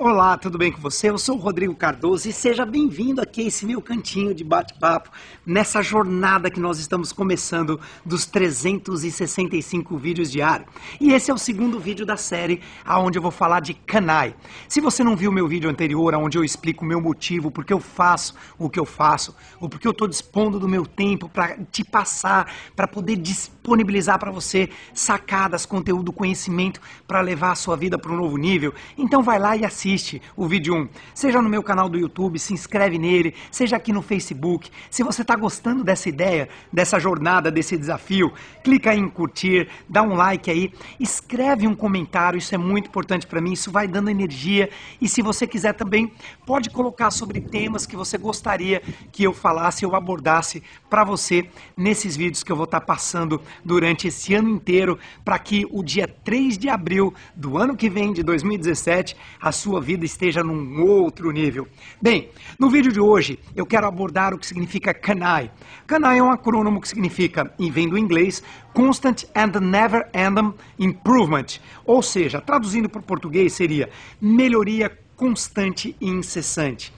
Olá, tudo bem com você? Eu sou o Rodrigo Cardoso e seja bem-vindo aqui a esse meu cantinho de bate-papo nessa jornada que nós estamos começando dos 365 vídeos diários. E esse é o segundo vídeo da série onde eu vou falar de Kanai. Se você não viu o meu vídeo anterior, onde eu explico o meu motivo, porque eu faço o que eu faço, ou porque eu estou dispondo do meu tempo para te passar, para poder disponibilizar para você sacadas, conteúdo, conhecimento para levar a sua vida para um novo nível, então vai lá e assiste assiste o vídeo 1, seja no meu canal do YouTube, se inscreve nele, seja aqui no Facebook. Se você está gostando dessa ideia, dessa jornada, desse desafio, clica em curtir, dá um like aí, escreve um comentário, isso é muito importante para mim, isso vai dando energia. E se você quiser também, pode colocar sobre temas que você gostaria que eu falasse, eu abordasse para você nesses vídeos que eu vou estar tá passando durante esse ano inteiro, para que o dia 3 de abril do ano que vem, de 2017, a sua sua vida esteja num outro nível. Bem, no vídeo de hoje eu quero abordar o que significa CANAI. CANAI é um acrônimo que significa, e vem do inglês, Constant and Never Ending Improvement, ou seja, traduzindo para o português seria melhoria constante e incessante.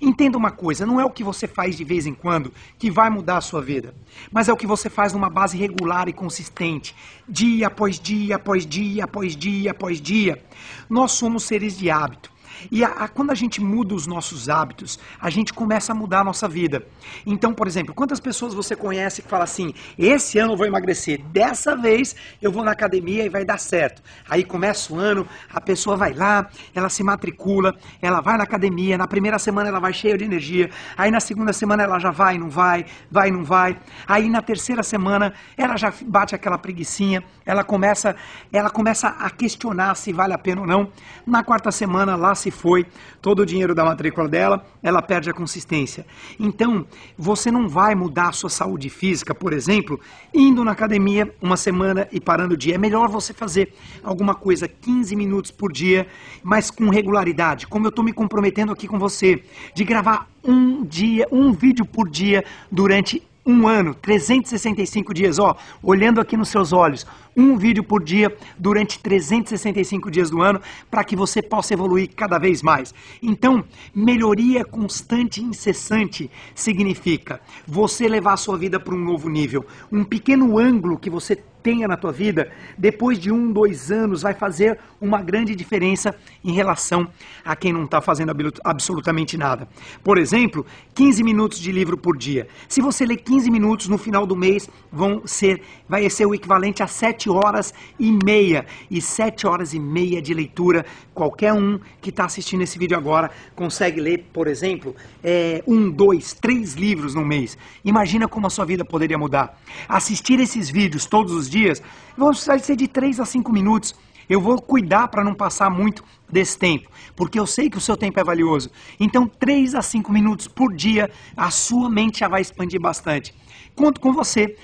Entenda uma coisa, não é o que você faz de vez em quando que vai mudar a sua vida, mas é o que você faz numa base regular e consistente, dia após dia, após dia, após dia, após dia. Nós somos seres de hábito. E a, a, quando a gente muda os nossos hábitos, a gente começa a mudar a nossa vida. Então, por exemplo, quantas pessoas você conhece que fala assim: esse ano eu vou emagrecer, dessa vez eu vou na academia e vai dar certo. Aí começa o ano, a pessoa vai lá, ela se matricula, ela vai na academia, na primeira semana ela vai cheia de energia, aí na segunda semana ela já vai, não vai, vai, não vai. Aí na terceira semana ela já bate aquela preguiçinha, ela começa, ela começa a questionar se vale a pena ou não. Na quarta semana lá se se foi todo o dinheiro da matrícula dela, ela perde a consistência. Então, você não vai mudar a sua saúde física, por exemplo, indo na academia uma semana e parando o dia. É melhor você fazer alguma coisa 15 minutos por dia, mas com regularidade, como eu estou me comprometendo aqui com você, de gravar um dia, um vídeo por dia durante um ano, 365 dias, ó, olhando aqui nos seus olhos, um vídeo por dia durante 365 dias do ano, para que você possa evoluir cada vez mais. Então, melhoria constante e incessante significa você levar a sua vida para um novo nível. Um pequeno ângulo que você tenha na tua vida, depois de um, dois anos, vai fazer uma grande diferença em relação a quem não está fazendo absolutamente nada. Por exemplo, 15 minutos de livro por dia. Se você ler 15 minutos no final do mês, vão ser, vai ser o equivalente a 7 horas e meia. E 7 horas e meia de leitura, qualquer um que está assistindo esse vídeo agora consegue ler, por exemplo, é, um, dois, três livros no mês. Imagina como a sua vida poderia mudar. Assistir esses vídeos todos os dias vão ser de 3 a 5 minutos. Eu vou cuidar para não passar muito desse tempo, porque eu sei que o seu tempo é valioso. Então, 3 a 5 minutos por dia, a sua mente já vai expandir bastante. Conto com você.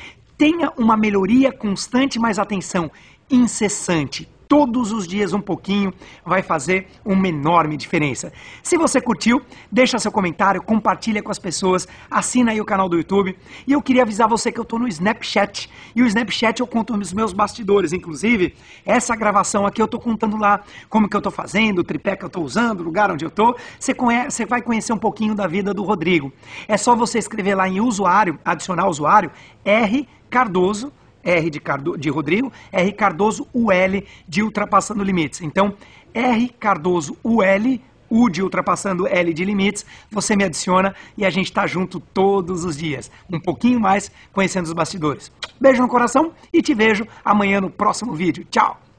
Tenha uma melhoria constante, mas atenção, incessante todos os dias um pouquinho vai fazer uma enorme diferença. Se você curtiu, deixa seu comentário, compartilha com as pessoas, assina aí o canal do YouTube. E eu queria avisar você que eu estou no Snapchat. E o Snapchat eu conto nos meus bastidores, inclusive essa gravação aqui eu estou contando lá como que eu estou fazendo, o tripé que eu estou usando, o lugar onde eu estou. Você, você vai conhecer um pouquinho da vida do Rodrigo. É só você escrever lá em usuário, adicionar usuário, R Cardoso R de, Cardo, de Rodrigo, R Cardoso UL de Ultrapassando Limites. Então, R Cardoso UL, U de Ultrapassando L de Limites, você me adiciona e a gente está junto todos os dias. Um pouquinho mais conhecendo os bastidores. Beijo no coração e te vejo amanhã no próximo vídeo. Tchau!